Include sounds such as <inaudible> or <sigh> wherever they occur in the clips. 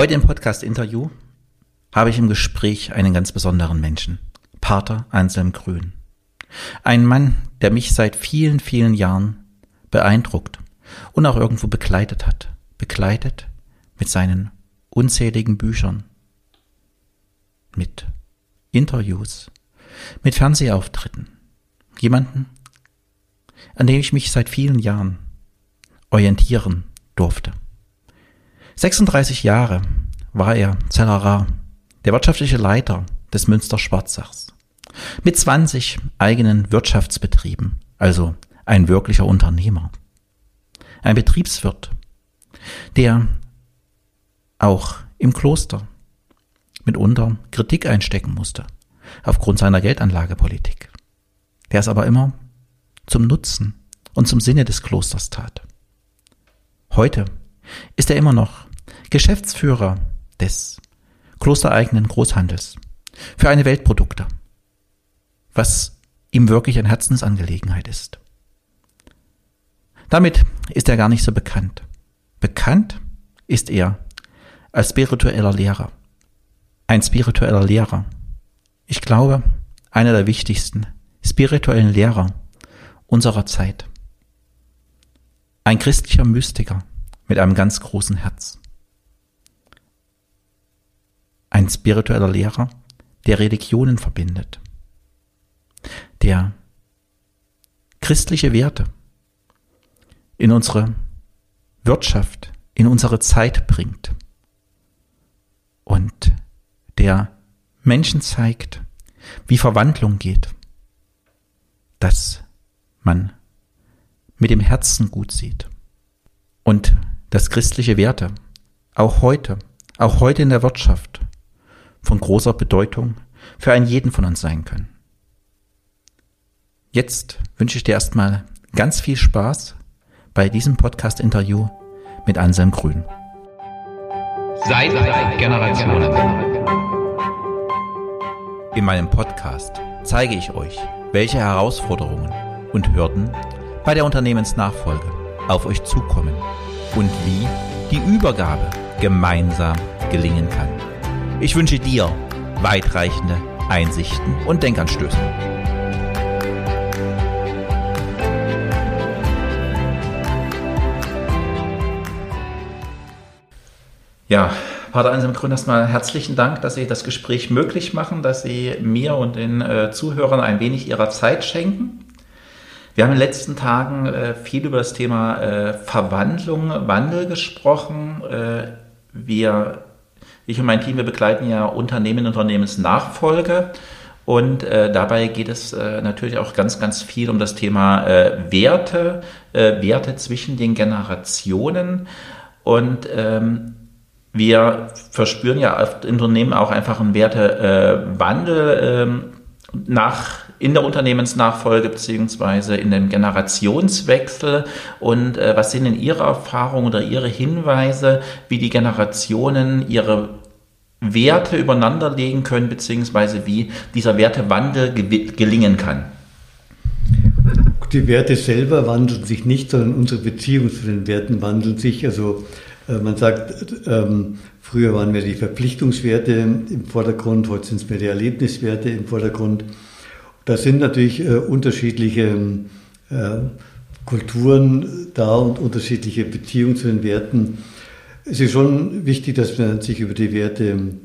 Heute im Podcast-Interview habe ich im Gespräch einen ganz besonderen Menschen, Pater Anselm Grün. Ein Mann, der mich seit vielen, vielen Jahren beeindruckt und auch irgendwo begleitet hat. Begleitet mit seinen unzähligen Büchern, mit Interviews, mit Fernsehauftritten. Jemanden, an dem ich mich seit vielen Jahren orientieren durfte. 36 Jahre war er Zellerar, der wirtschaftliche Leiter des Münster Schwarzachs. Mit 20 eigenen Wirtschaftsbetrieben, also ein wirklicher Unternehmer. Ein Betriebswirt, der auch im Kloster mitunter Kritik einstecken musste, aufgrund seiner Geldanlagepolitik, der es aber immer zum Nutzen und zum Sinne des Klosters tat. Heute ist er immer noch Geschäftsführer des klostereigenen Großhandels für eine Weltprodukte, was ihm wirklich eine Herzensangelegenheit ist. Damit ist er gar nicht so bekannt. Bekannt ist er als spiritueller Lehrer. Ein spiritueller Lehrer. Ich glaube, einer der wichtigsten spirituellen Lehrer unserer Zeit. Ein christlicher Mystiker mit einem ganz großen Herz ein spiritueller Lehrer, der Religionen verbindet, der christliche Werte in unsere Wirtschaft, in unsere Zeit bringt und der Menschen zeigt, wie Verwandlung geht, dass man mit dem Herzen gut sieht und dass christliche Werte auch heute, auch heute in der Wirtschaft von großer Bedeutung für einen jeden von uns sein können. Jetzt wünsche ich dir erstmal ganz viel Spaß bei diesem Podcast-Interview mit Anselm Grün. Seit Generationen. In meinem Podcast zeige ich euch, welche Herausforderungen und Hürden bei der Unternehmensnachfolge auf euch zukommen und wie die Übergabe gemeinsam gelingen kann. Ich wünsche dir weitreichende Einsichten und Denkanstöße. Ja, Pater Anselm Grün, erstmal herzlichen Dank, dass Sie das Gespräch möglich machen, dass Sie mir und den äh, Zuhörern ein wenig Ihrer Zeit schenken. Wir haben in den letzten Tagen äh, viel über das Thema äh, Verwandlung, Wandel gesprochen. Äh, wir ich und mein Team, wir begleiten ja Unternehmen, Unternehmensnachfolge. Und äh, dabei geht es äh, natürlich auch ganz, ganz viel um das Thema äh, Werte, äh, Werte zwischen den Generationen. Und ähm, wir verspüren ja auf Unternehmen auch einfach einen Wertewandel ähm, nach in der Unternehmensnachfolge beziehungsweise in dem Generationswechsel und äh, was sind denn Ihre Erfahrungen oder Ihre Hinweise, wie die Generationen ihre Werte übereinander legen können, beziehungsweise wie dieser Wertewandel gelingen kann? Die Werte selber wandeln sich nicht, sondern unsere Beziehung zu den Werten wandelt sich. Also äh, man sagt, ähm, früher waren mehr die Verpflichtungswerte im Vordergrund, heute sind es mehr die Erlebniswerte im Vordergrund. Da sind natürlich äh, unterschiedliche äh, Kulturen da und unterschiedliche Beziehungen zu den Werten. Es ist schon wichtig, dass man sich über die Werte ähm,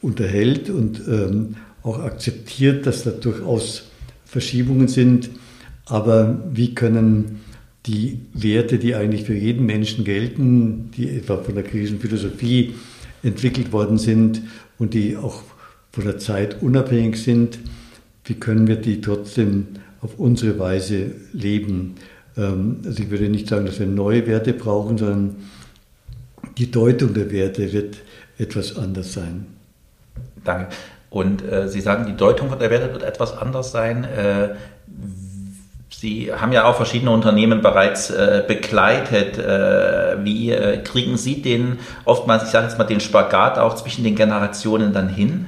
unterhält und ähm, auch akzeptiert, dass da durchaus Verschiebungen sind. Aber wie können die Werte, die eigentlich für jeden Menschen gelten, die etwa von der griechischen Philosophie entwickelt worden sind und die auch von der Zeit unabhängig sind, wie können wir die trotzdem auf unsere Weise leben? Ähm, also ich würde nicht sagen, dass wir neue Werte brauchen, sondern die Deutung der Werte wird etwas anders sein. Danke. Und äh, Sie sagen, die Deutung der Werte wird etwas anders sein. Äh, Sie haben ja auch verschiedene Unternehmen bereits äh, begleitet. Äh, wie äh, kriegen Sie den oftmals, ich sage jetzt mal, den Spagat auch zwischen den Generationen dann hin?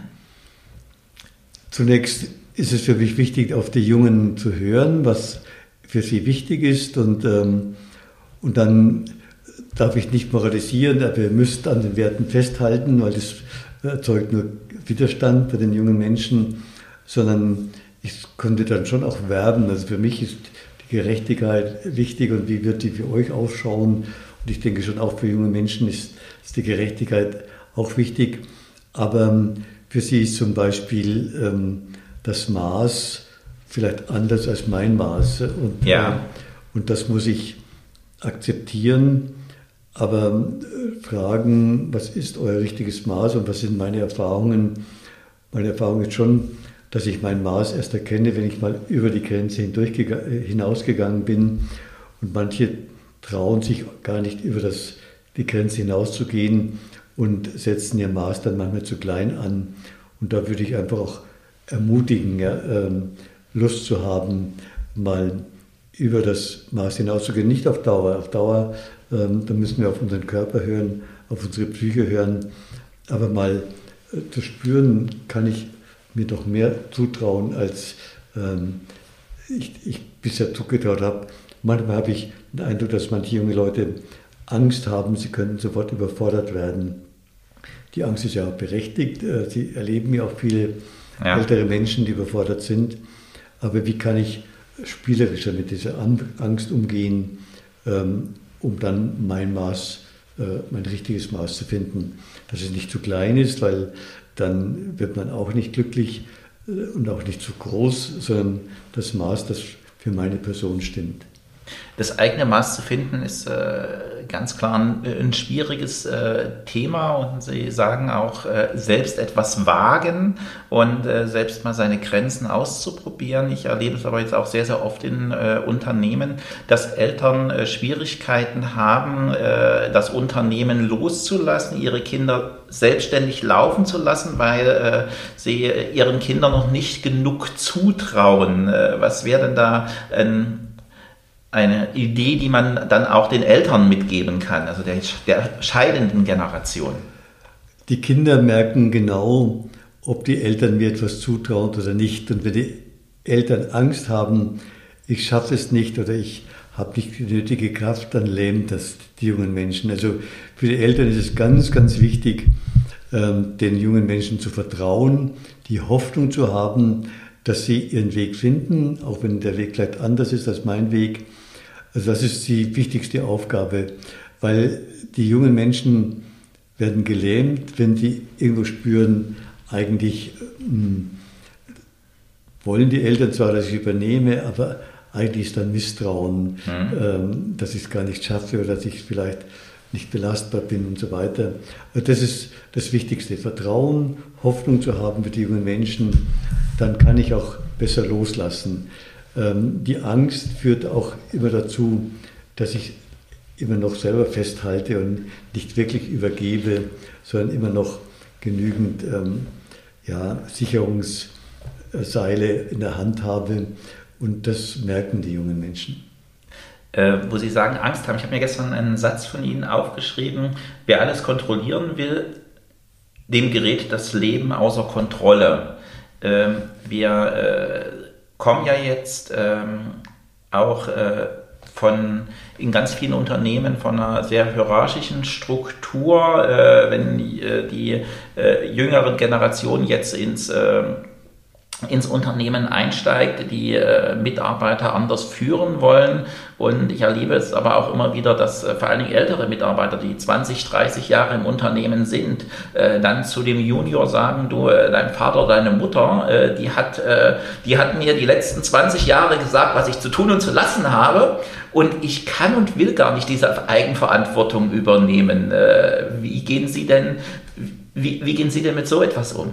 Zunächst ist es für mich wichtig, auf die Jungen zu hören, was für sie wichtig ist und, ähm, und dann darf ich nicht moralisieren, aber ihr müsst an den Werten festhalten, weil das erzeugt nur Widerstand bei den jungen Menschen, sondern ich konnte dann schon auch werben. Also für mich ist die Gerechtigkeit wichtig und wie wird die für euch ausschauen? Und ich denke schon auch für junge Menschen ist, ist die Gerechtigkeit auch wichtig. Aber ähm, für sie ist zum Beispiel ähm, das Maß vielleicht anders als mein Maß. Und, ja. Äh, und das muss ich akzeptieren. Aber äh, fragen, was ist euer richtiges Maß und was sind meine Erfahrungen? Meine Erfahrung ist schon, dass ich mein Maß erst erkenne, wenn ich mal über die Grenze hinausgegangen bin. Und manche trauen sich gar nicht über das, die Grenze hinauszugehen und setzen ihr Maß dann manchmal zu klein an. Und da würde ich einfach auch ermutigen, ja, ähm, Lust zu haben, mal über das Maß hinauszugehen. Nicht auf Dauer. Auf Dauer, ähm, da müssen wir auf unseren Körper hören, auf unsere Psyche hören. Aber mal äh, zu spüren, kann ich mir doch mehr zutrauen, als ähm, ich, ich bisher zugetraut habe. Manchmal habe ich den Eindruck, dass manche junge Leute Angst haben, sie könnten sofort überfordert werden. Die Angst ist ja auch berechtigt. Äh, sie erleben ja auch viele ja. ältere Menschen, die überfordert sind. Aber wie kann ich spielerischer mit dieser Angst umgehen, ähm, um dann mein Maß, äh, mein richtiges Maß zu finden? Dass es nicht zu klein ist, weil dann wird man auch nicht glücklich äh, und auch nicht zu groß, sondern das Maß, das für meine Person stimmt. Das eigene Maß zu finden ist äh, ganz klar ein, ein schwieriges äh, Thema und Sie sagen auch, äh, selbst etwas wagen und äh, selbst mal seine Grenzen auszuprobieren. Ich erlebe es aber jetzt auch sehr, sehr oft in äh, Unternehmen, dass Eltern äh, Schwierigkeiten haben, das Unternehmen loszulassen, ihre Kinder selbstständig laufen zu lassen, weil sie ihren Kindern noch nicht genug zutrauen. was wäre denn da ein eine Idee, die man dann auch den Eltern mitgeben kann, also der, der scheidenden Generation. Die Kinder merken genau, ob die Eltern mir etwas zutrauen oder nicht. Und wenn die Eltern Angst haben, ich schaffe es nicht oder ich habe nicht die nötige Kraft, dann lähmt das die jungen Menschen. Also für die Eltern ist es ganz, ganz wichtig, ähm, den jungen Menschen zu vertrauen, die Hoffnung zu haben, dass sie ihren Weg finden, auch wenn der Weg vielleicht anders ist als mein Weg also das ist die wichtigste Aufgabe, weil die jungen Menschen werden gelähmt, wenn sie irgendwo spüren, eigentlich mh, hm, wollen die Eltern zwar, dass ich übernehme, aber eigentlich ist dann Misstrauen, mhm. ähm, dass ich es gar nicht schaffe oder dass ich vielleicht nicht belastbar bin und so weiter. Also das ist das Wichtigste, Vertrauen, Hoffnung zu haben für die jungen Menschen, dann kann ich auch besser loslassen. Ähm, die Angst führt auch immer dazu, dass ich immer noch selber festhalte und nicht wirklich übergebe, sondern immer noch genügend ähm, ja, Sicherungsseile in der Hand habe. Und das merken die jungen Menschen. Äh, wo Sie sagen, Angst haben. Ich habe mir gestern einen Satz von Ihnen aufgeschrieben. Wer alles kontrollieren will, dem gerät das Leben außer Kontrolle. Ähm, wir äh, kommen ja jetzt ähm, auch äh, von in ganz vielen Unternehmen von einer sehr hierarchischen Struktur, äh, wenn die, äh, die äh, jüngeren Generationen jetzt ins ähm, ins Unternehmen einsteigt, die äh, Mitarbeiter anders führen wollen. Und ich erlebe es aber auch immer wieder, dass äh, vor allen Dingen ältere Mitarbeiter, die 20, 30 Jahre im Unternehmen sind, äh, dann zu dem Junior sagen, du, äh, dein Vater, deine Mutter, äh, die, hat, äh, die hat mir die letzten 20 Jahre gesagt, was ich zu tun und zu lassen habe. Und ich kann und will gar nicht diese Eigenverantwortung übernehmen. wie gehen Sie denn, wie, wie gehen Sie denn mit so etwas um?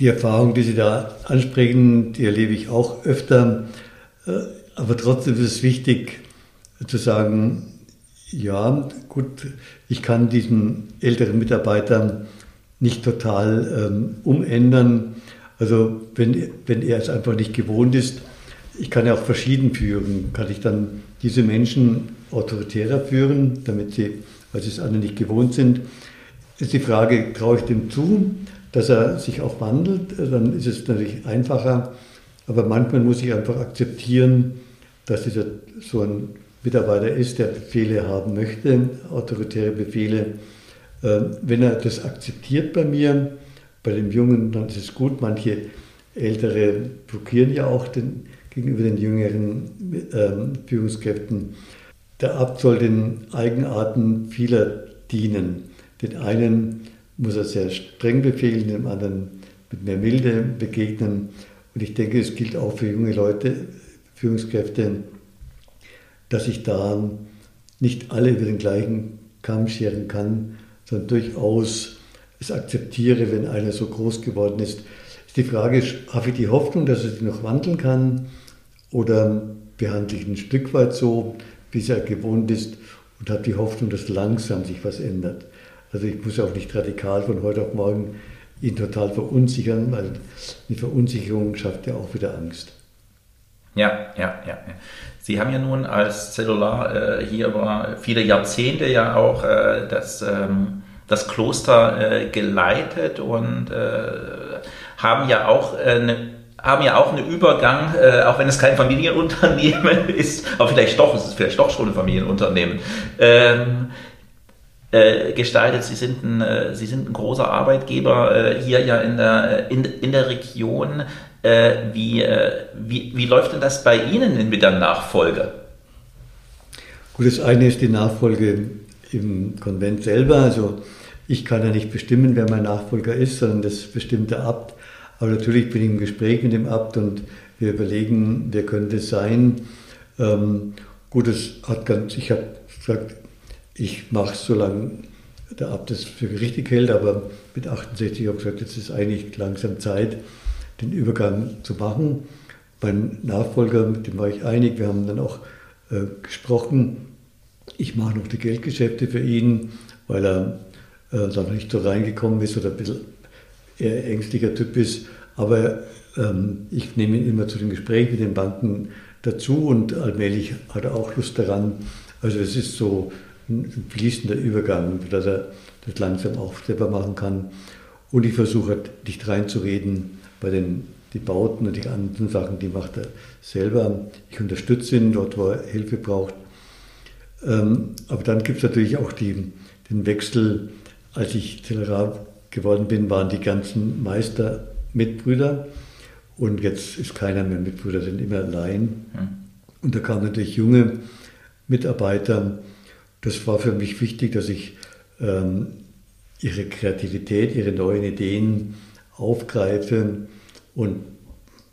Die Erfahrung, die Sie da ansprechen, die erlebe ich auch öfter. Äh, aber trotzdem ist es wichtig zu sagen, ja, gut, ich kann diesen älteren Mitarbeiter nicht total ähm, umändern. Also wenn, wenn er es einfach nicht gewohnt ist, ich kann ja auch verschieden führen. Kann ich dann diese Menschen autoritärer führen, damit sie, weil sie es alle nicht gewohnt sind, ist die Frage, traue ich dem zu? Dass er sich auch wandelt, dann ist es natürlich einfacher. Aber manchmal muss ich einfach akzeptieren, dass dieser so ein Mitarbeiter ist, der Befehle haben möchte, autoritäre Befehle, äh, wenn er das akzeptiert bei mir, bei dem Jungen, dann ist es gut. Manche Ältere blockieren ja auch den, gegenüber den jüngeren ähm, Führungskräften. Der Abt soll den Eigenarten vieler dienen. Den einen muss er sehr streng befehlen, dem anderen mit mehr Milde begegnen. Und ich denke, es gilt auch für junge Leute, Führungskräfte, dass ich da nicht alle über den gleichen Kamm scheren kann, sondern durchaus es akzeptiere, wenn einer so groß geworden ist. Ist die Frage, habe ich die Hoffnung, dass er sich noch wandeln kann oder behandle ich ein Stück weit so, wie er gewohnt ist und habe die Hoffnung, dass langsam sich was ändert. Also ich muss auch nicht radikal von heute auf morgen ihn total verunsichern, weil eine Verunsicherung schafft ja auch wieder Angst. Ja, ja, ja. Sie haben ja nun als Zellular äh, hier über viele Jahrzehnte ja auch äh, das, ähm, das Kloster äh, geleitet und äh, haben ja auch eine äh, haben ja auch einen Übergang, äh, auch wenn es kein Familienunternehmen <laughs> ist, aber vielleicht doch, es ist vielleicht doch schon ein Familienunternehmen, ähm, äh, gestaltet. Sie sind, ein, äh, Sie sind ein großer Arbeitgeber äh, hier ja in der, in, in der Region. Äh, wie, äh, wie, wie läuft denn das bei Ihnen mit der Nachfolge? Gut, das eine ist die Nachfolge im Konvent selber. Also ich kann ja nicht bestimmen, wer mein Nachfolger ist, sondern das bestimmt der Abt. Aber natürlich bin ich im Gespräch mit dem Abt und wir überlegen, wer könnte es sein. Ähm, gut, es hat ganz, ich habe gesagt, ich mache es, solange der Abt es für richtig hält, aber mit 68 habe ich gesagt, jetzt ist eigentlich langsam Zeit, den Übergang zu machen. Mein Nachfolger, mit dem war ich einig, wir haben dann auch äh, gesprochen. Ich mache noch die Geldgeschäfte für ihn, weil er äh, da noch nicht so reingekommen ist oder ein bisschen eher ängstlicher Typ ist. Aber ähm, ich nehme ihn immer zu den Gesprächen mit den Banken dazu und allmählich hat er auch Lust daran. Also es ist so ein fließender Übergang, dass er das langsam auch selber machen kann. Und ich versuche halt, dicht reinzureden bei den die Bauten und die anderen Sachen, die macht er selber. Ich unterstütze ihn dort, wo er Hilfe braucht. Ähm, aber dann gibt es natürlich auch die, den Wechsel. Als ich Zellerar geworden bin, waren die ganzen Meister Mitbrüder und jetzt ist keiner mehr Mitbrüder, sind immer allein. Hm. Und da kamen natürlich junge Mitarbeiter, das war für mich wichtig, dass ich ähm, ihre Kreativität, ihre neuen Ideen aufgreife und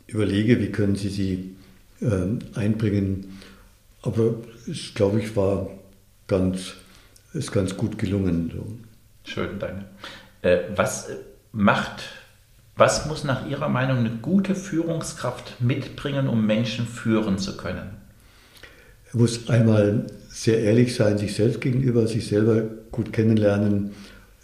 überlege, wie können sie sie ähm, einbringen. Aber es, glaube ich, war ganz, ist ganz gut gelungen. So. Schön, danke. Äh, was macht, was muss nach Ihrer Meinung eine gute Führungskraft mitbringen, um Menschen führen zu können? Er muss einmal sehr ehrlich sein, sich selbst gegenüber, sich selber gut kennenlernen,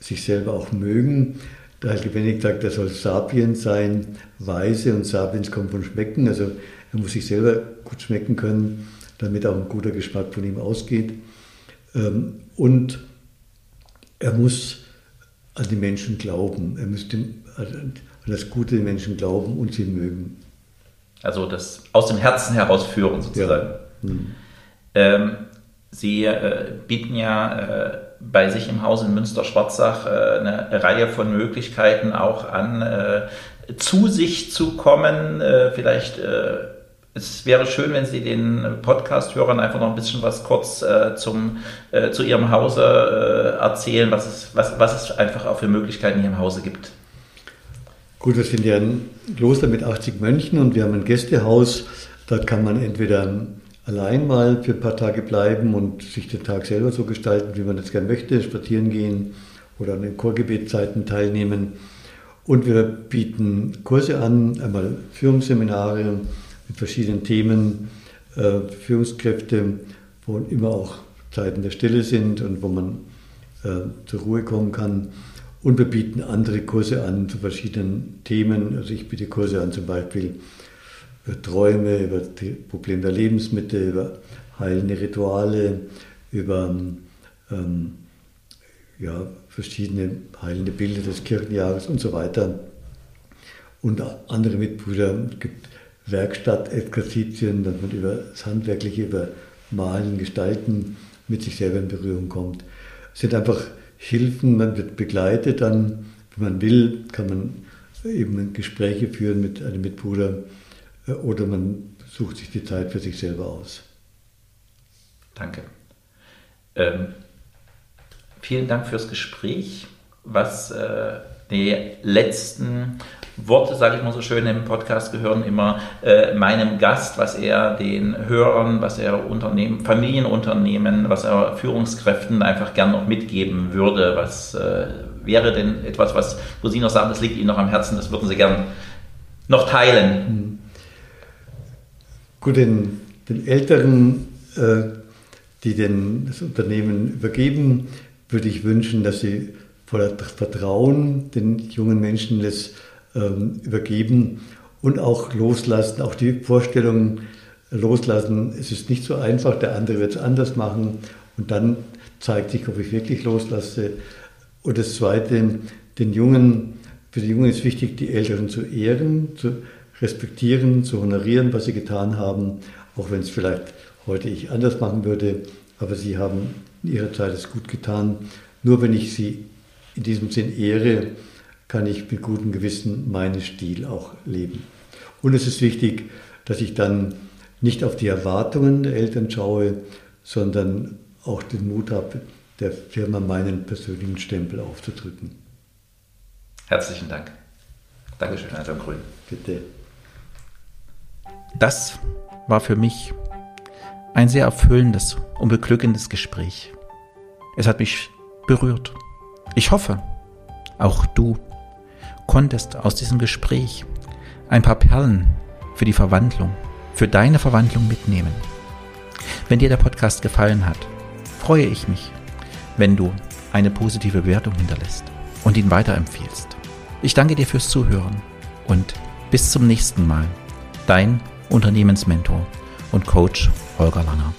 sich selber auch mögen. Da hat Lebendig gesagt, er soll Sapiens sein, weise und Sapiens kommt von Schmecken. Also er muss sich selber gut schmecken können, damit auch ein guter Geschmack von ihm ausgeht. Ähm, und er muss an die Menschen glauben. Er müsste an das Gute der Menschen glauben und sie mögen. Also das aus dem Herzen heraus führen sozusagen. Ja. Hm. Ähm, Sie äh, bieten ja äh, bei sich im Haus in Münster-Schwarzach äh, eine Reihe von Möglichkeiten auch an, äh, zu sich zu kommen. Äh, vielleicht, äh, es wäre schön, wenn Sie den Podcast-Hörern einfach noch ein bisschen was kurz zum, zu Ihrem Hause erzählen, was es, was, was es einfach auch für Möglichkeiten hier im Hause gibt. Gut, wir sind ja ein Kloster mit 80 Mönchen und wir haben ein Gästehaus. Dort kann man entweder allein mal für ein paar Tage bleiben und sich den Tag selber so gestalten, wie man das gerne möchte, spazieren gehen oder an den Chorgebetszeiten teilnehmen. Und wir bieten Kurse an, einmal Führungsseminare mit verschiedenen Themen, äh, Führungskräfte, wo immer auch Zeiten der Stille sind und wo man äh, zur Ruhe kommen kann. Und wir bieten andere Kurse an zu verschiedenen Themen. Also ich biete Kurse an zum Beispiel über Träume, über die Probleme der Lebensmittel, über heilende Rituale, über ähm, ja, verschiedene heilende Bilder des Kirchenjahres und so weiter. Und andere Mitbrüder, es gibt Werkstatt-Exerzitien, dass man über das Handwerkliche, über Malen, Gestalten mit sich selber in Berührung kommt. Es sind einfach Hilfen, man wird begleitet, dann, wenn man will, kann man eben Gespräche führen mit einem Mitbruder oder man sucht sich die Zeit für sich selber aus. Danke. Ähm, vielen Dank fürs Gespräch. Was äh, die letzten Worte, sage ich mal so schön im Podcast, gehören immer äh, meinem Gast, was er den Hörern, was er Unternehmen, Familienunternehmen, was er Führungskräften einfach gern noch mitgeben würde. Was äh, wäre denn etwas, was, wo Sie noch sagen, das liegt Ihnen noch am Herzen, das würden Sie gern noch teilen? Gut, den, den Älteren, äh, die den, das Unternehmen übergeben, würde ich wünschen, dass sie voller Vertrauen den jungen Menschen das ähm, übergeben und auch loslassen, auch die Vorstellung loslassen. Es ist nicht so einfach, der andere wird es anders machen und dann zeigt sich, ob ich wirklich loslasse. Und das Zweite, den Jungen, für die Jungen ist wichtig, die Älteren zu ehren, zu respektieren, zu honorieren, was sie getan haben, auch wenn es vielleicht heute ich anders machen würde, aber sie haben in ihrer Zeit es gut getan. Nur wenn ich sie in diesem Sinn ehre, kann ich mit gutem Gewissen meinen Stil auch leben. Und es ist wichtig, dass ich dann nicht auf die Erwartungen der Eltern schaue, sondern auch den Mut habe, der Firma meinen persönlichen Stempel aufzudrücken. Herzlichen Dank. Dankeschön, Herr Grün. Bitte. Das war für mich ein sehr erfüllendes und beglückendes Gespräch. Es hat mich berührt. Ich hoffe, auch du konntest aus diesem Gespräch ein paar Perlen für die Verwandlung, für deine Verwandlung mitnehmen. Wenn dir der Podcast gefallen hat, freue ich mich, wenn du eine positive Bewertung hinterlässt und ihn weiterempfiehlst. Ich danke dir fürs Zuhören und bis zum nächsten Mal. Dein Unternehmensmentor und Coach Holger Langer.